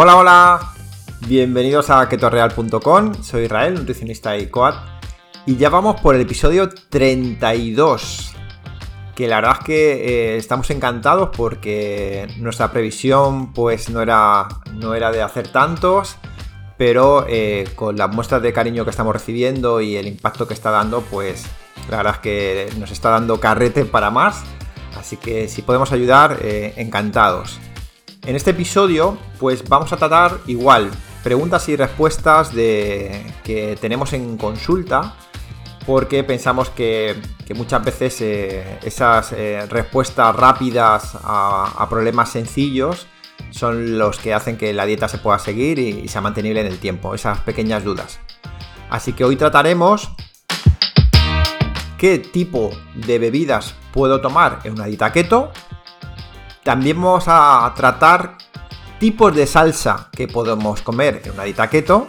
Hola, hola. Bienvenidos a ketoreal.com. Soy Israel, nutricionista y coat. Y ya vamos por el episodio 32. Que la verdad es que eh, estamos encantados porque nuestra previsión pues no era, no era de hacer tantos. Pero eh, con las muestras de cariño que estamos recibiendo y el impacto que está dando, pues la verdad es que nos está dando carrete para más. Así que si podemos ayudar, eh, encantados. En este episodio, pues vamos a tratar igual preguntas y respuestas de, que tenemos en consulta, porque pensamos que, muchas veces eh, esas eh, respuestas rápidas a, problemas sencillos son los que hacen que la dieta se pueda seguir y, y sea mantenible en el tiempo, esas pequeñas dudas. Así que hoy trataremos qué tipo de bebidas puedo tomar en una dieta keto también vamos a tratar tipos de salsa que podemos comer en una dieta keto.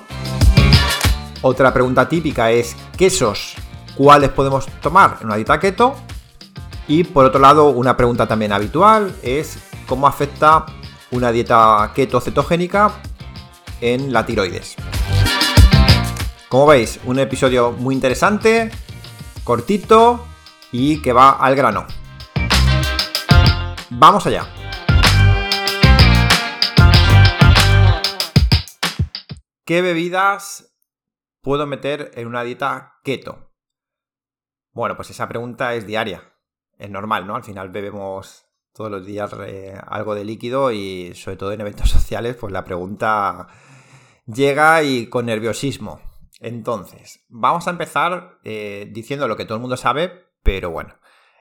Otra pregunta típica es quesos, ¿cuáles podemos tomar en una dieta keto? Y por otro lado, una pregunta también habitual es cómo afecta una dieta keto cetogénica en la tiroides. Como veis, un episodio muy interesante, cortito y que va al grano. Vamos allá. ¿Qué bebidas puedo meter en una dieta keto? Bueno, pues esa pregunta es diaria. Es normal, ¿no? Al final bebemos todos los días eh, algo de líquido y sobre todo en eventos sociales, pues la pregunta llega y con nerviosismo. Entonces, vamos a empezar eh, diciendo lo que todo el mundo sabe, pero bueno,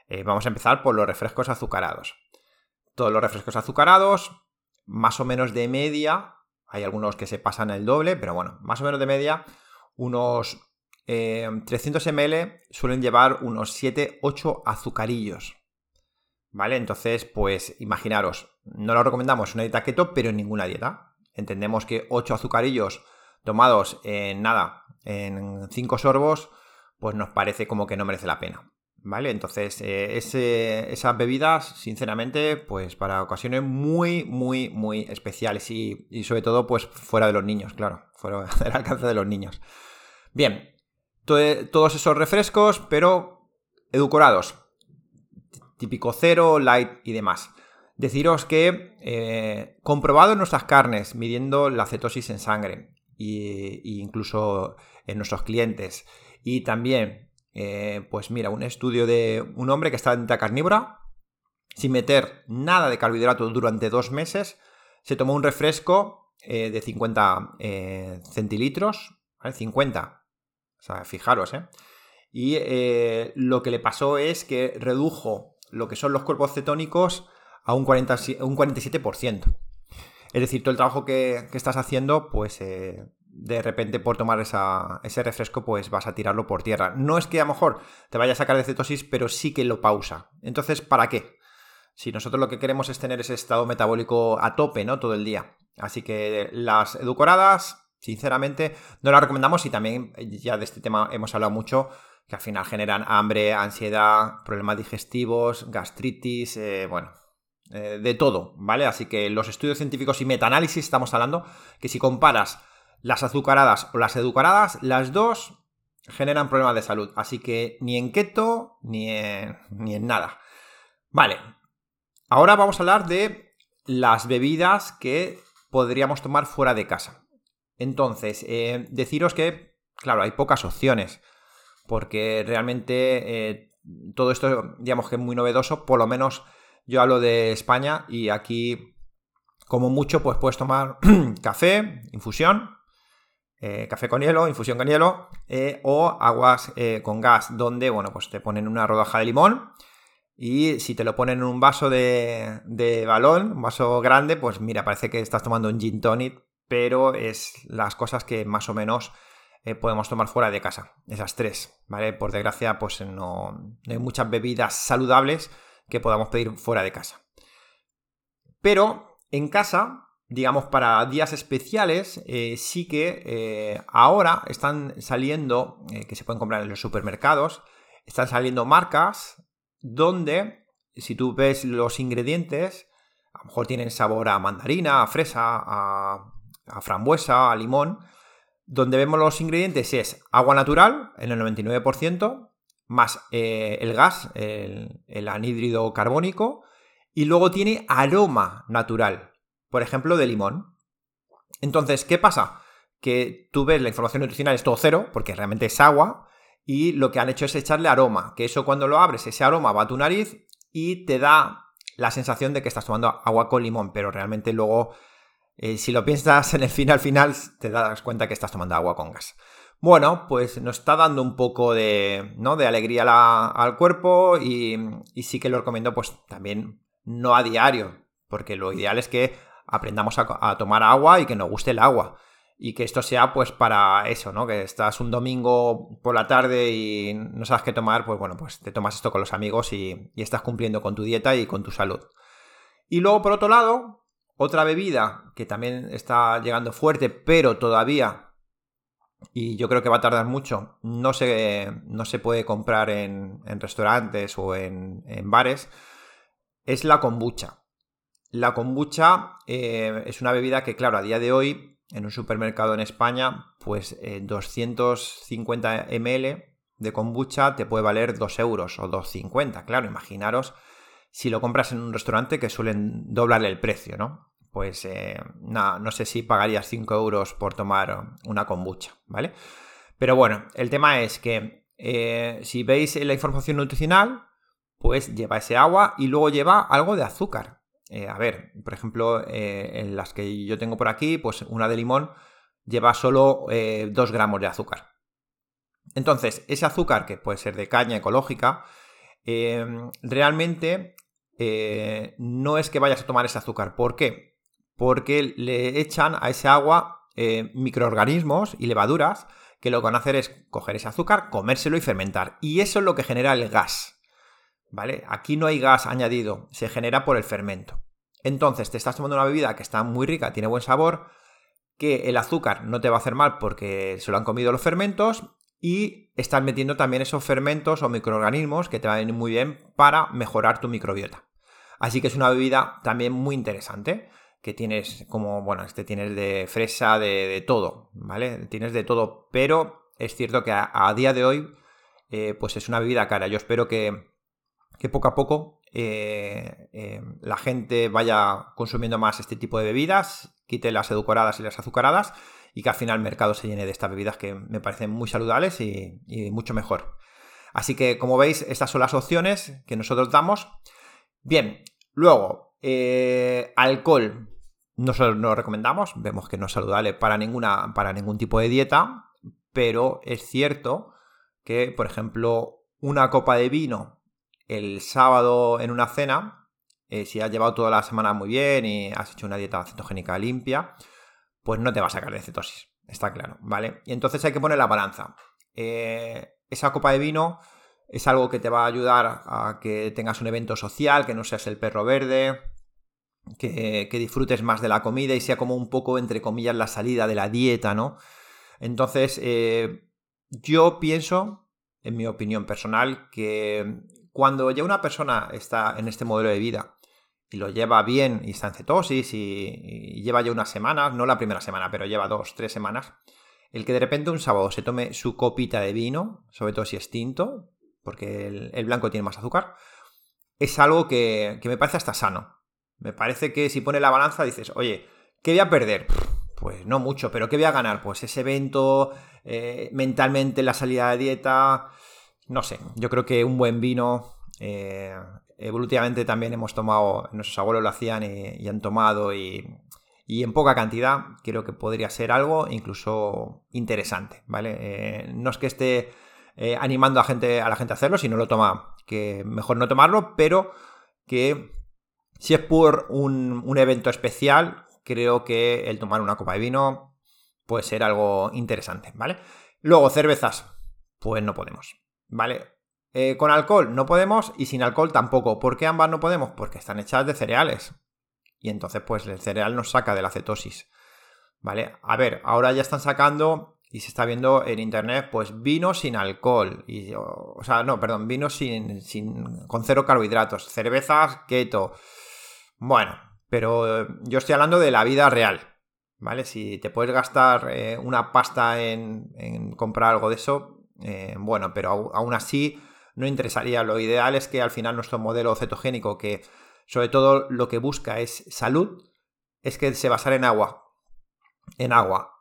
eh, vamos a empezar por los refrescos azucarados todos los refrescos azucarados, más o menos de media, hay algunos que se pasan el doble, pero bueno, más o menos de media, unos 300 eh, ml suelen llevar unos 7-8 azucarillos. ¿Vale? Entonces, pues imaginaros, no lo recomendamos una dieta keto, pero en ninguna dieta. Entendemos que 8 azucarillos tomados en nada, en 5 sorbos, pues nos parece como que no merece la pena. ¿Vale? Entonces, eh, esas bebidas, sinceramente, pues para ocasiones muy, muy, muy especiales y, sobre todo, pues fuera de los niños, claro, fuera del alcance de los niños. Bien, todos esos refrescos, pero edulcorados, típico cero, light y demás. Deciros que eh, comprobado en nuestras carnes, midiendo la cetosis en sangre e incluso en nuestros clientes, y también eh, pues mira, un estudio de un hombre que está en dieta carnívora, sin meter nada de carbohidratos durante dos meses, se tomó un refresco eh, de 50 eh, centilitros, ¿vale? 50. O sea, fijaros, ¿eh? Y lo que le pasó es que redujo lo que son los cuerpos cetónicos a un, 40, un 47%. Es decir, todo el trabajo que, que estás haciendo, pues de repente por tomar ese refresco pues vas a tirarlo por tierra. No es que a lo mejor te vaya a sacar de cetosis, pero sí que lo pausa. Entonces, ¿para qué? Si nosotros lo que queremos es tener ese estado metabólico a tope, ¿no? Todo el día. Así que las edulcoradas, sinceramente, no las recomendamos y también ya de este tema hemos hablado mucho, que al final generan hambre, ansiedad, problemas digestivos, gastritis, eh, bueno, eh, de todo, ¿vale? Así que los estudios científicos y metaanálisis estamos hablando que si comparas las azucaradas o las edulcoradas, las dos generan problemas de salud. Así que ni en keto ni en, ni en nada. Vale. Ahora vamos a hablar de las bebidas que podríamos tomar fuera de casa. Entonces, eh, deciros que, claro, hay pocas opciones. Porque realmente eh, todo esto, digamos que es muy novedoso. Por lo menos yo hablo de España y aquí, como mucho, pues puedes tomar café, infusión, eh, café con hielo, infusión con hielo, eh, o aguas eh, con gas, donde, bueno, pues te ponen una rodaja de limón y si te lo ponen en un vaso de, de balón, un vaso grande, pues mira, parece que estás tomando un gin tonic, pero es las cosas que más o menos podemos tomar fuera de casa, esas tres, ¿vale? Por desgracia, pues no, no hay muchas bebidas saludables que podamos pedir fuera de casa. Pero en casa digamos, para días especiales, eh, sí que eh, ahora están saliendo, eh, que se pueden comprar en los supermercados, están saliendo marcas donde, si tú ves los ingredientes, a lo mejor tienen sabor a mandarina, a fresa, a, frambuesa, a limón, donde vemos los ingredientes es agua natural en el 99%, más el gas, el, anhídrido carbónico, y luego tiene aroma natural, por ejemplo, de limón. Entonces, ¿qué pasa? Que tú ves la información nutricional es todo cero, porque realmente es agua, y lo que han hecho es echarle aroma, que eso cuando lo abres, ese aroma va a tu nariz y te da la sensación de que estás tomando agua con limón, pero realmente luego, eh, si lo piensas en el final final, te das cuenta que estás tomando agua con gas. Bueno, pues nos está dando un poco de, ¿no? de alegría al cuerpo y, sí que lo recomiendo pues también no a diario, porque lo ideal es que aprendamos a tomar agua y que nos guste el agua y que esto sea pues para eso, ¿no? Que estás un domingo por la tarde y no sabes qué tomar, pues bueno, pues te tomas esto con los amigos y, estás cumpliendo con tu dieta y con tu salud. Y luego, por otro lado, otra bebida que también está llegando fuerte, pero todavía, y yo creo que va a tardar mucho, no se, no se puede comprar en, restaurantes o en, bares, es la kombucha. La kombucha eh, es una bebida que, claro, a día de hoy en un supermercado en España, pues 250 eh, ml de kombucha te puede valer 2 euros o 2,50. Claro, imaginaros si lo compras en un restaurante que suelen doblarle el precio, ¿no? Pues eh, no sé si pagarías 5 euros por tomar una kombucha, ¿vale? Pero bueno, el tema es que si veis la información nutricional, pues lleva ese agua y luego lleva algo de azúcar. Eh, a ver, por ejemplo, eh, en las que yo tengo por aquí, pues una de limón lleva solo 2 eh, gramos de azúcar. Entonces, ese azúcar, que puede ser de caña ecológica, realmente no es que vayas a tomar ese azúcar. ¿Por qué? Porque le echan a ese agua microorganismos y levaduras que lo que van a hacer es coger ese azúcar, comérselo y fermentar. Y eso es lo que genera el gas. ¿Vale? Aquí no hay gas añadido, se genera por el fermento. Entonces, te estás tomando una bebida que está muy rica, tiene buen sabor, que el azúcar no te va a hacer mal porque se lo han comido los fermentos y están metiendo también esos fermentos o microorganismos que te van a venir muy bien para mejorar tu microbiota. Así que es una bebida también muy interesante, que tienes como, bueno, este tienes de fresa, de, todo, ¿vale? Tienes de todo, pero es cierto que a, día de hoy, eh, pues es una bebida cara. Yo espero que, que poco a poco eh, eh, la gente vaya consumiendo más este tipo de bebidas, quite las edulcoradas y las azucaradas y que al final el mercado se llene de estas bebidas que me parecen muy saludables y, mucho mejor. Así que como veis, estas son las opciones que nosotros damos. Bien, luego, eh, alcohol. Nosotros no lo recomendamos, vemos que no es saludable para, ninguna, para ningún tipo de dieta, pero es cierto que, por ejemplo, una copa de vino el sábado en una cena, eh, si has llevado toda la semana muy bien y has hecho una dieta cetogénica limpia, pues no te va a sacar de cetosis, está claro, ¿vale? Y entonces hay que poner la balanza. Eh, esa copa de vino es algo que te va a ayudar a que tengas un evento social, que no seas el perro verde, que, disfrutes más de la comida y sea como un poco, entre comillas, la salida de la dieta, ¿no? Entonces, eh, yo pienso, en mi opinión personal, que cuando ya una persona está en este modelo de vida y lo lleva bien y está en cetosis y, lleva ya unas semanas, no la primera semana, pero lleva dos, tres semanas, el que de repente un sábado se tome su copita de vino, sobre todo si es tinto, porque el, blanco tiene más azúcar, es algo que, me parece hasta sano. Me parece que si pone la balanza dices, oye, ¿qué voy a perder? Pues no mucho, pero ¿qué voy a ganar? Pues ese evento, eh, mentalmente la salida de dieta, no sé, yo creo que un buen vino, eh, evolutivamente también hemos tomado, nuestros abuelos lo hacían y, han tomado y, en poca cantidad creo que podría ser algo incluso interesante, ¿vale? Eh, no es que esté eh, animando a, gente, a la gente a hacerlo, si no lo toma, que mejor no tomarlo, pero que si es por un, un evento especial, creo que el tomar una copa de vino puede ser algo interesante, ¿vale? Luego, cervezas, pues no podemos. ¿Vale? Eh, con alcohol no podemos y sin alcohol tampoco. ¿Por qué ambas no podemos? Porque están hechas de cereales. Y entonces, pues el cereal nos saca de la cetosis. ¿Vale? A ver, ahora ya están sacando y se está viendo en internet, pues vino sin alcohol. O, sea, no, perdón, vino sin, sin, con cero carbohidratos. Cervezas keto. Bueno, pero yo estoy hablando de la vida real. ¿vale? Si te puedes gastar eh, una pasta en, comprar algo de eso, eh, bueno, pero aún así no interesaría. Lo ideal es que al final nuestro modelo cetogénico, que sobre todo lo que busca es salud, es que se basara en agua. En agua.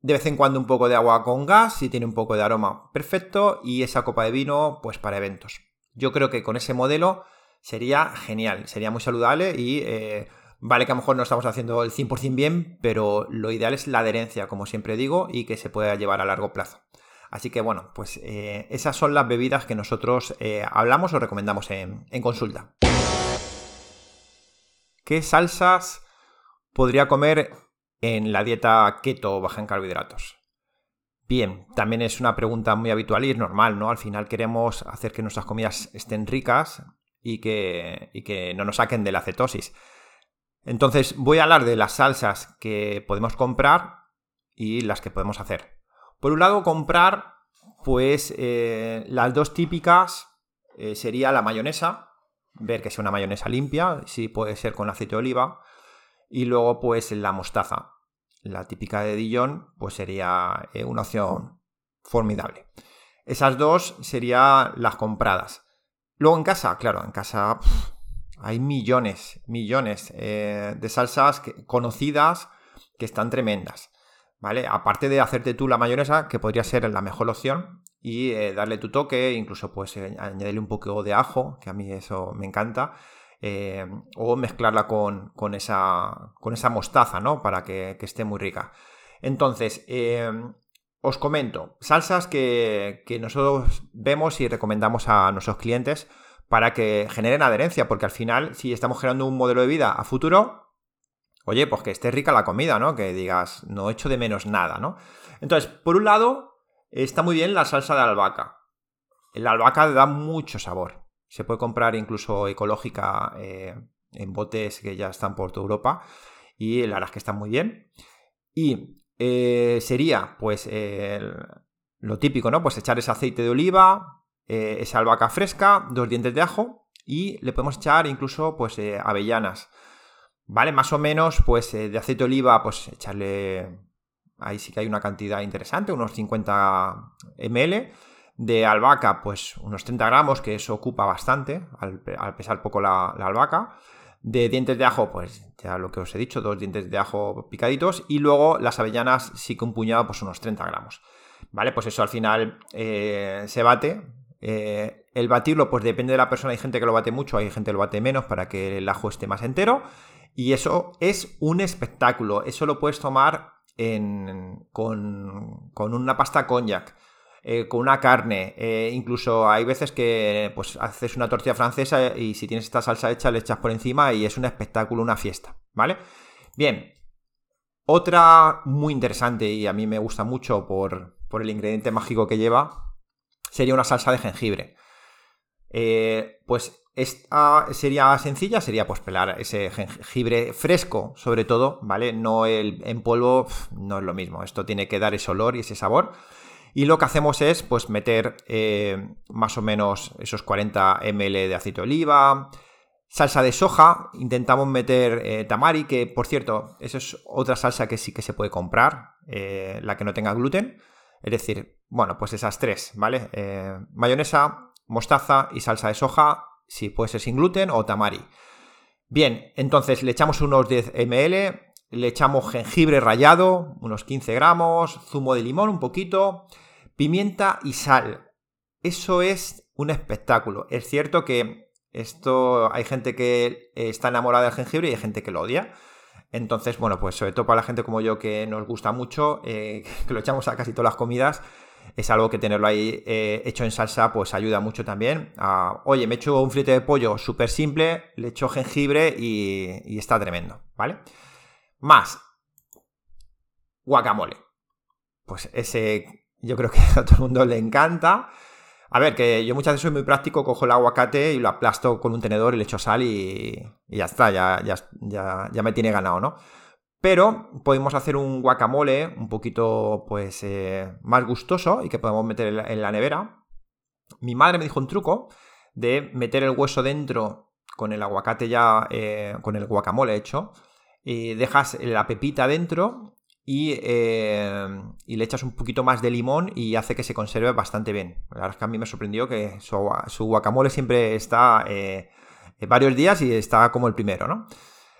De vez en cuando un poco de agua con gas, si tiene un poco de aroma, perfecto. Y esa copa de vino, pues para eventos. Yo creo que con ese modelo sería genial, sería muy saludable y eh, vale que a lo mejor no estamos haciendo el 100% bien, pero lo ideal es la adherencia, como siempre digo, y que se pueda llevar a largo plazo. Así que bueno, pues eh, esas son las bebidas que nosotros eh, hablamos o recomendamos en, consulta. ¿Qué salsas podría comer en la dieta keto baja en carbohidratos? Bien, también es una pregunta muy habitual y es normal, ¿no? Al final queremos hacer que nuestras comidas estén ricas y que, y que no nos saquen de la cetosis. Entonces voy a hablar de las salsas que podemos comprar y las que podemos hacer. Por un lado, comprar, pues eh, las dos típicas eh, sería la mayonesa, ver que sea una mayonesa limpia, si puede ser con aceite de oliva, y luego pues la mostaza la típica de Dijon, pues sería eh, una opción formidable. Esas dos serían las compradas. Luego en casa, claro, en casa hay millones, millones de salsas conocidas que están tremendas. ¿Vale? Aparte de hacerte tú la mayonesa, que podría ser la mejor opción, y eh, darle tu toque, incluso pues añadirle un poco de ajo, que a mí eso me encanta. Eh, o mezclarla con, esa, con, esa, mostaza, ¿no? Para que, esté muy rica. Entonces, eh, os comento, salsas que, nosotros vemos y recomendamos a nuestros clientes para que generen adherencia, porque al final, si estamos generando un modelo de vida a futuro, oye, pues que esté rica la comida, ¿no? Que digas, no echo de menos nada, ¿no? Entonces, por un lado, está muy bien la salsa de albahaca. La albahaca da mucho sabor. Se puede comprar incluso ecológica eh, en botes que ya están por toda Europa y la verdad que están muy bien. Y eh, sería pues lo típico, ¿no? Pues echar ese aceite de oliva, eh, esa albahaca fresca, dos dientes de ajo y le podemos echar incluso pues avellanas. ¿Vale? Más o menos pues de aceite de oliva pues echarle... Ahí sí que hay una cantidad interesante, unos 50 ml de albahaca, pues unos 30 gramos, que eso ocupa bastante, al, pesar poco la, albahaca. De dientes de ajo, pues ya lo que os he dicho, dos dientes de ajo picaditos. Y luego las avellanas, sí que un puñado, pues unos 30 gramos. ¿Vale? Pues eso al final eh, se bate. Eh, el batirlo, pues depende de la persona. Hay gente que lo bate mucho, hay gente que lo bate menos para que el ajo esté más entero. Y eso es un espectáculo. Eso lo puedes tomar con, una pasta cognac eh, con una carne. Eh, incluso hay veces que pues haces una tortilla francesa y si tienes esta salsa hecha le echas por encima y es un espectáculo, una fiesta, ¿vale? Bien. Otra muy interesante y a mí me gusta mucho por, el ingrediente mágico que lleva sería una salsa de jengibre. Eh, pues esta sería sencilla, sería pues pelar ese jengibre fresco, sobre todo, ¿vale? No el en polvo, no es lo mismo. Esto tiene que dar ese olor y ese sabor. Y lo que hacemos es pues meter eh, más o menos esos 40 ml de aceite de oliva, salsa de soja, intentamos meter eh, tamari, que por cierto, esa es otra salsa que sí que se puede comprar, eh, la que no tenga gluten. Es decir, bueno, pues esas tres, ¿vale? mayonesa, mostaza y salsa de soja, si puede ser sin gluten o tamari. Bien, entonces le echamos unos 10 ml, le echamos jengibre rallado, unos 15 gramos, zumo de limón un poquito, pimienta y sal. Eso es un espectáculo. Es cierto que esto hay gente que está enamorada del jengibre y hay gente que lo odia. Entonces, bueno, pues sobre todo para la gente como yo que nos gusta mucho, eh, que lo echamos a casi todas las comidas, es algo que tenerlo ahí eh, hecho en salsa pues ayuda mucho también. oye, me echo un filete de pollo súper simple, le echo jengibre y, está tremendo, ¿vale? Más guacamole. Pues ese yo creo que a todo el mundo le encanta. A ver, que yo muchas veces soy muy práctico, cojo el aguacate y lo aplasto con un tenedor y le echo sal y, ya está, ya, ya, ya, me tiene ganado, ¿no? Pero podemos hacer un guacamole un poquito, pues, eh, más gustoso y que podemos meter en la, nevera. Mi madre me dijo un truco de meter el hueso dentro con el aguacate ya, eh, con el guacamole hecho, dejas la pepita dentro y, y, le echas un poquito más de limón y hace que se conserve bastante bien. La verdad es que a mí me sorprendió que su, guacamole siempre está varios días y está como el primero, ¿no?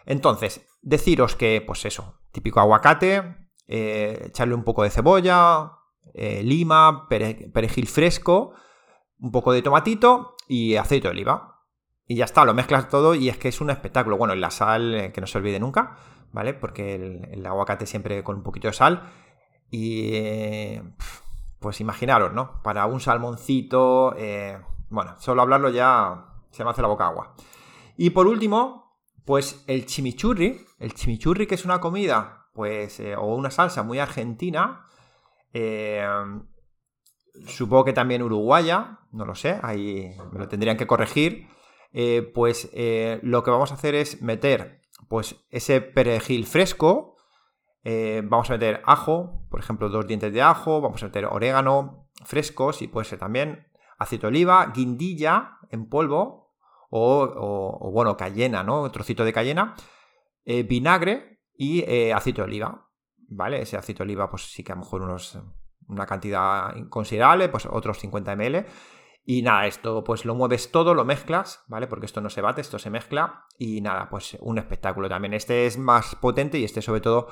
Entonces, deciros que, pues eso, típico aguacate, echarle un poco de cebolla, lima, perejil fresco, un poco de tomatito y aceite de oliva. Y ya está, lo mezclas todo y es que es un espectáculo. Bueno, y la sal, eh, que no se olvide nunca, ¿vale? Porque el, aguacate siempre con un poquito de sal. Y eh, pues imaginaros, ¿no? Para un salmoncito, eh, bueno, solo hablarlo ya se me hace la boca agua. Y por último, pues el chimichurri. El chimichurri que es una comida, pues, o una salsa muy argentina. supongo que también uruguaya, no lo sé, ahí me lo tendrían que corregir. Eh, pues eh, lo que vamos a hacer es meter pues ese perejil fresco, eh, vamos a meter ajo, por ejemplo, dos dientes de ajo, vamos a meter orégano frescos y puede ser también aceite de oliva, guindilla en polvo o, bueno, cayena, ¿no? Trocito de cayena, vinagre y aceite de oliva, ¿vale? Ese aceite de oliva, pues sí que a lo mejor unos, una cantidad considerable, pues otros 50 ml. Y nada, esto pues lo mueves todo, lo mezclas, ¿vale? Porque esto no se bate, esto se mezcla. Y nada, pues un espectáculo también. Este es más potente y este sobre todo,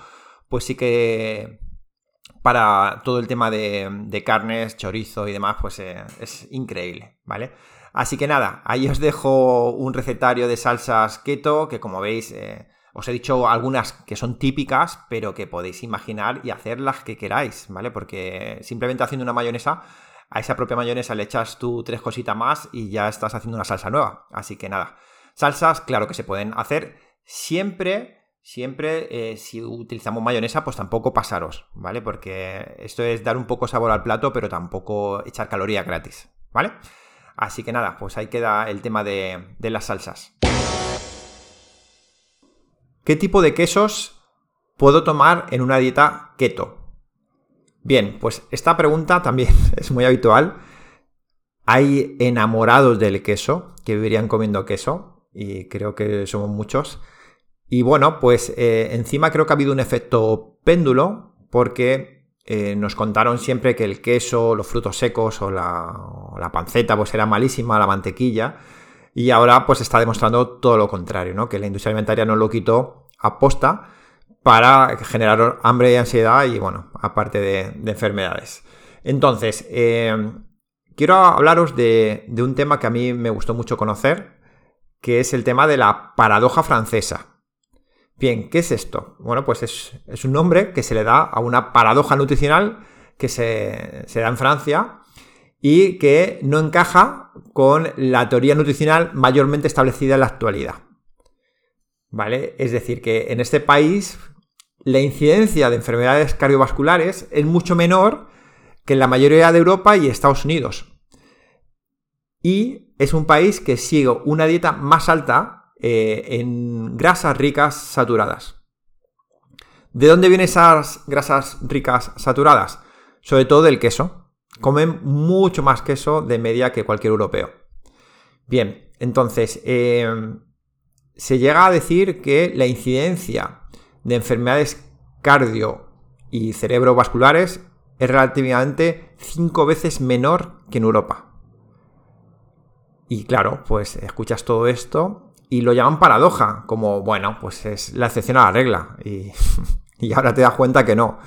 pues sí que para todo el tema de, carnes, chorizo y demás, pues eh, es increíble, ¿vale? Así que nada, ahí os dejo un recetario de salsas keto que como veis... Eh, os he dicho algunas que son típicas, pero que podéis imaginar y hacer las que queráis, ¿vale? Porque simplemente haciendo una mayonesa a esa propia mayonesa le echas tú tres cositas más y ya estás haciendo una salsa nueva. Así que nada, salsas, claro que se pueden hacer siempre. Siempre, eh, si utilizamos mayonesa, pues tampoco pasaros, ¿vale? Porque esto es dar un poco sabor al plato, pero tampoco echar calorías gratis, ¿vale? Así que nada, pues ahí queda el tema de, las salsas. ¿Qué tipo de quesos puedo tomar en una dieta keto? Bien, pues esta pregunta también es muy habitual. Hay enamorados del queso que vivirían comiendo queso y creo que somos muchos. Y bueno, pues eh, encima creo que ha habido un efecto péndulo porque eh, nos contaron siempre que el queso, los frutos secos o la, panceta pues era malísima, la mantequilla. Y ahora pues está demostrando todo lo contrario, ¿no? Que la industria alimentaria no lo quitó a posta para generar hambre y ansiedad y, bueno, aparte de, enfermedades. Entonces, eh, quiero hablaros de, un tema que a mí me gustó mucho conocer, que es el tema de la paradoja francesa. Bien, ¿qué es esto? Bueno, pues es, un nombre que se le da a una paradoja nutricional que se, se da en Francia y que no encaja con la teoría nutricional mayormente establecida en la actualidad. ¿Vale? Es decir, que en este país la incidencia de enfermedades cardiovasculares es mucho menor que en la mayoría de Europa y Estados Unidos. Y es un país que sigue una dieta más alta eh, en grasas ricas saturadas. ¿De dónde vienen esas grasas ricas saturadas? Sobre todo del queso. Comen mucho más queso de media que cualquier europeo. Bien, entonces, eh, se llega a decir que la incidencia de enfermedades cardio y cerebrovasculares es relativamente 5 veces menor que en Europa. Y claro, pues escuchas todo esto y lo llaman paradoja, como, bueno, pues es la excepción a la regla. Y, y ahora te das cuenta que no,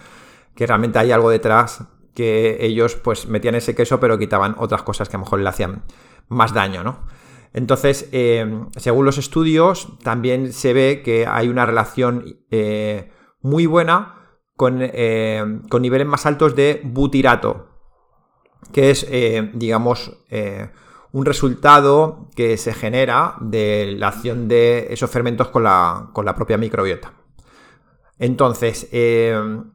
que realmente hay algo detrás que ellos pues metían ese queso pero quitaban otras cosas que a lo mejor le hacían más daño, ¿no? Entonces, eh, según los estudios, también se ve que hay una relación eh, muy buena eh, con, niveles más altos de butirato, que es, digamos, un resultado que se genera de la acción de esos fermentos con la, propia microbiota. Entonces,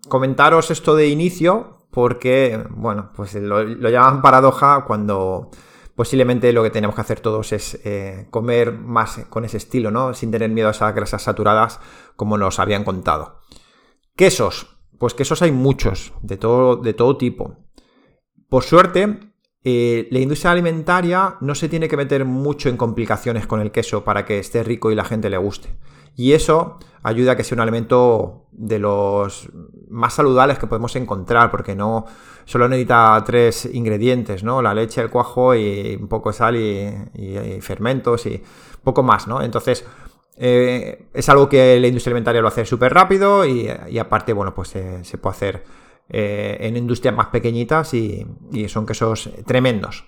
comentaros esto de inicio porque, bueno, pues lo llaman paradoja cuando posiblemente lo que tenemos que hacer todos es eh, comer más con ese estilo, ¿no? Sin tener miedo a esas grasas saturadas como nos habían contado. Quesos. Pues quesos hay muchos, de todo, de todo tipo. Por suerte, eh, la industria alimentaria no se tiene que meter mucho en complicaciones con el queso para que esté rico y la gente le guste. Y eso ayuda a que sea un alimento de los más saludables que podemos encontrar, porque no solo necesita tres ingredientes, ¿no? La leche, el cuajo y un poco de sal y, fermentos y poco más, ¿no? Entonces, eh, es algo que la industria alimentaria lo hace súper rápido y, aparte, bueno, pues se puede hacer eh, en industrias más pequeñitas y, y son quesos tremendos.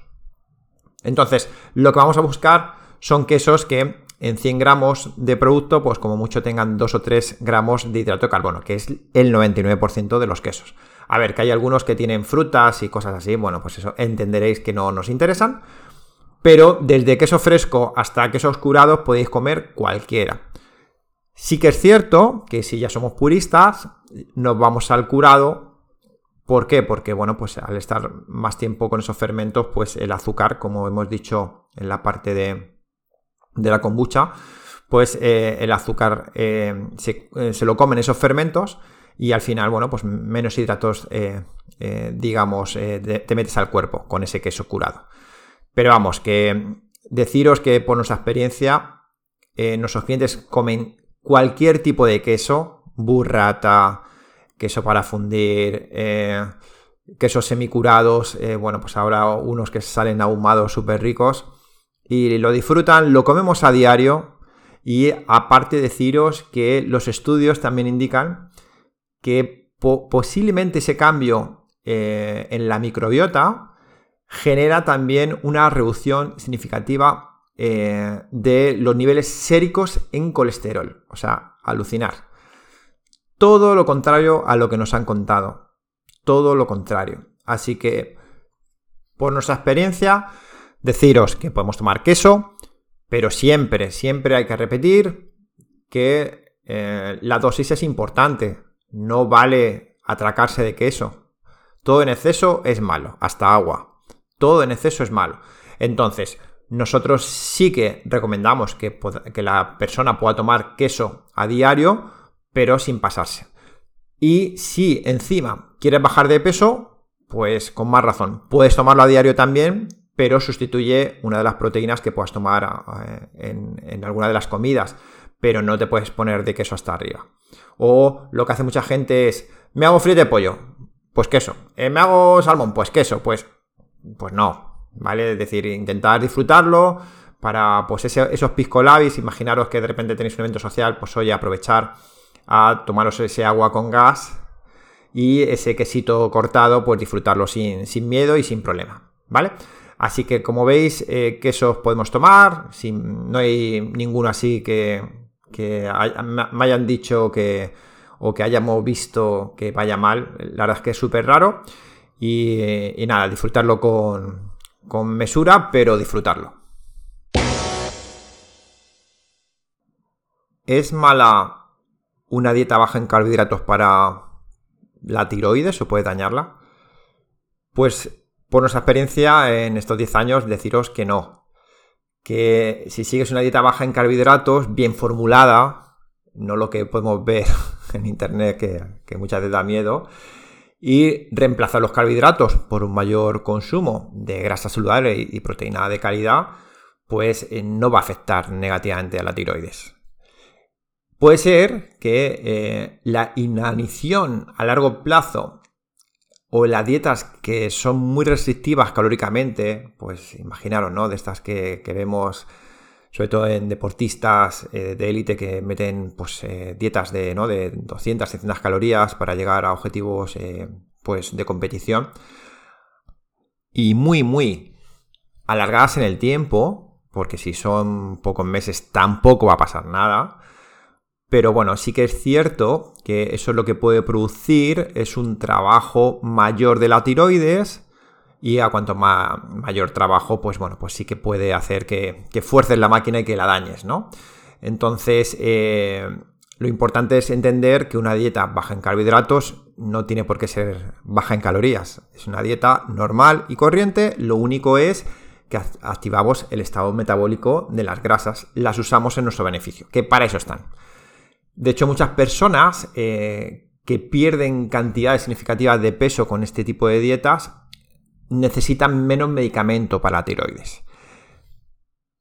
Entonces, lo que vamos a buscar son quesos que en 100 gramos de producto, pues como mucho tengan 2 o 3 gramos de hidrato de carbono, que es el 99% de los quesos. A ver, que hay algunos que tienen frutas y cosas así, bueno, pues eso entenderéis que no nos interesan. Pero desde queso fresco hasta queso oscurado podéis comer cualquiera. Sí que es cierto que si ya somos puristas, nos vamos al curado. ¿Por qué? Porque, bueno, pues al estar más tiempo con esos fermentos, pues el azúcar, como hemos dicho en la parte de, de la kombucha, pues eh, el azúcar eh, eh, se, lo comen esos fermentos y al final, bueno, pues menos hidratos, digamos, te metes al cuerpo con ese queso curado. Pero vamos, que deciros que por nuestra experiencia, nuestros clientes comen cualquier tipo de queso, burrata, queso para fundir, quesos semicurados, bueno, pues ahora unos que salen ahumados súper ricos y lo disfrutan, lo comemos a diario y aparte deciros que los estudios también indican que posiblemente ese cambio eh, en la microbiota genera también una reducción significativa eh, de los niveles séricos en colesterol. O sea, alucinar. Todo lo contrario a lo que nos han contado. Todo lo contrario. Así que, por nuestra experiencia, Deciros que podemos tomar queso, pero siempre, siempre hay que repetir que eh, la dosis es importante. No vale atracarse de queso. Todo en exceso es malo, hasta agua. Todo en exceso es malo. Entonces, nosotros sí que recomendamos que, que la persona pueda tomar queso a diario, pero sin pasarse. Y si encima quieres bajar de peso, pues con más razón. Puedes tomarlo a diario también, pero sustituye una de las proteínas que puedas tomar eh, en, alguna de las comidas, pero no te puedes poner de queso hasta arriba. O lo que hace mucha gente es, me hago frito de pollo, pues queso. Eh, me hago salmón, pues queso, pues, pues no, ¿vale? Es decir, intentar disfrutarlo para pues esos pisco labis, imaginaros que de repente tenéis un evento social, pues oye, aprovechar a tomaros ese agua con gas y ese quesito cortado, pues disfrutarlo sin, sin miedo y sin problema, ¿vale? Así que como veis, eh, quesos podemos tomar, no hay ninguno así que, me hayan dicho que o que hayamos visto que vaya mal. La verdad es que es súper raro. Y, nada, disfrutarlo con, con mesura, pero disfrutarlo. ¿Es mala una dieta baja en carbohidratos para la tiroides o puede dañarla? Pues por nuestra experiencia en estos 10 años, deciros que no. Que si sigues una dieta baja en carbohidratos, bien formulada, no lo que podemos ver en internet que, muchas veces da miedo, y reemplazar los carbohidratos por un mayor consumo de grasa saludable y proteína de calidad, pues eh, no va a afectar negativamente a la tiroides. Puede ser que eh, la inanición a largo plazo o las dietas que son muy restrictivas calóricamente, pues imaginaros, ¿no? De estas que, vemos sobre todo en deportistas eh, de élite que meten pues, eh, dietas de, ¿no? de 200, 300 calorías para llegar a objetivos pues, de competición. Y muy, muy alargadas en el tiempo, porque si son pocos meses tampoco va a pasar nada. Pero bueno, sí que es cierto que eso es lo que puede producir es un trabajo mayor de la tiroides y a cuanto más, mayor trabajo, pues bueno, pues sí que puede hacer que, fuerces la máquina y que la dañes, ¿no? Entonces, eh, lo importante es entender que una dieta baja en carbohidratos no tiene por qué ser baja en calorías. Es una dieta normal y corriente, lo único es que activamos el estado metabólico de las grasas, las usamos en nuestro beneficio, que para eso están. De hecho, muchas personas eh, que pierden cantidades significativas de peso con este tipo de dietas necesitan menos medicamento para la tiroides.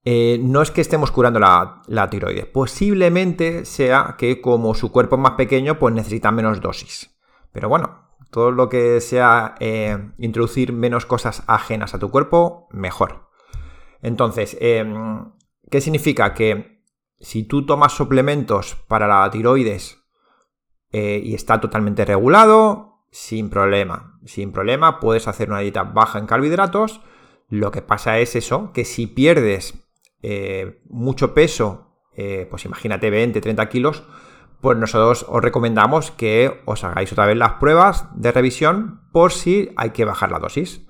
eh, no es que estemos curando la, la, tiroides, posiblemente sea que como su cuerpo es más pequeño, pues necesita menos dosis. Pero bueno, todo lo que sea eh, introducir menos cosas ajenas a tu cuerpo, mejor. Entonces, ¿qué significa? Que si tú tomas suplementos para la tiroides eh, y está totalmente regulado, sin problema. Sin problema, puedes hacer una dieta baja en carbohidratos. Lo que pasa es eso, que si pierdes eh, mucho peso, eh, pues imagínate 20, 30 kilos, pues nosotros os recomendamos que os hagáis otra vez las pruebas de revisión por si hay que bajar la dosis.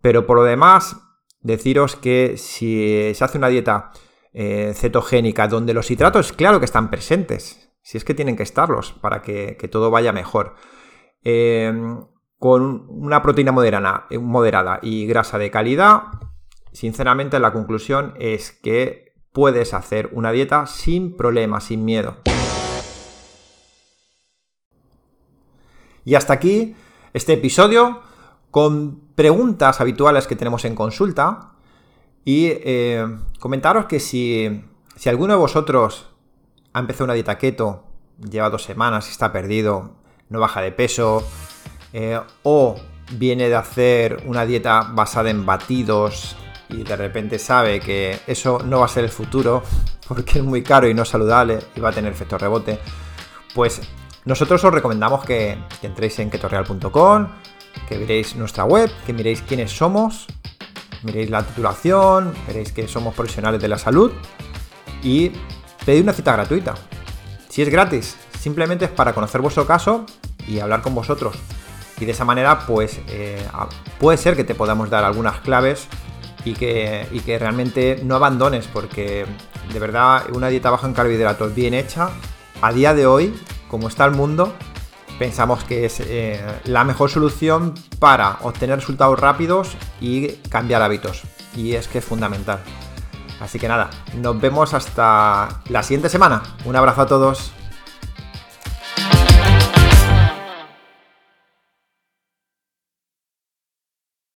Pero por lo demás, deciros que si se hace una dieta eh, cetogénica donde los hidratos, claro que están presentes, si es que tienen que estarlos para que, todo vaya mejor. con una proteína moderada, moderada y grasa de calidad, Sinceramente la conclusión es que puedes hacer una dieta sin problema, sin miedo. Y hasta aquí este episodio con preguntas habituales que tenemos en consulta. Y eh, comentaros que si, si alguno de vosotros ha empezado una dieta keto, lleva dos semanas está perdido, no baja de peso, eh, o viene de hacer una dieta basada en batidos, y de repente sabe que eso no va a ser el futuro porque es muy caro y no saludable y va a tener efecto rebote, pues nosotros os recomendamos que, entréis en ketorreal.com, que veréis nuestra web, que miréis quiénes somos, miréis la titulación, veréis que somos profesionales de la salud y pedid una cita gratuita. Si es gratis, simplemente es para conocer vuestro caso y hablar con vosotros. Y de esa manera, pues eh, puede ser que te podamos dar algunas claves y que, que realmente no abandones, porque de verdad una dieta baja en carbohidratos bien hecha, a día de hoy, como está el mundo, pensamos que es eh, la mejor solución para obtener resultados rápidos y cambiar hábitos. Y es que es fundamental. Así que nada, nos vemos hasta la siguiente semana. Un abrazo a todos.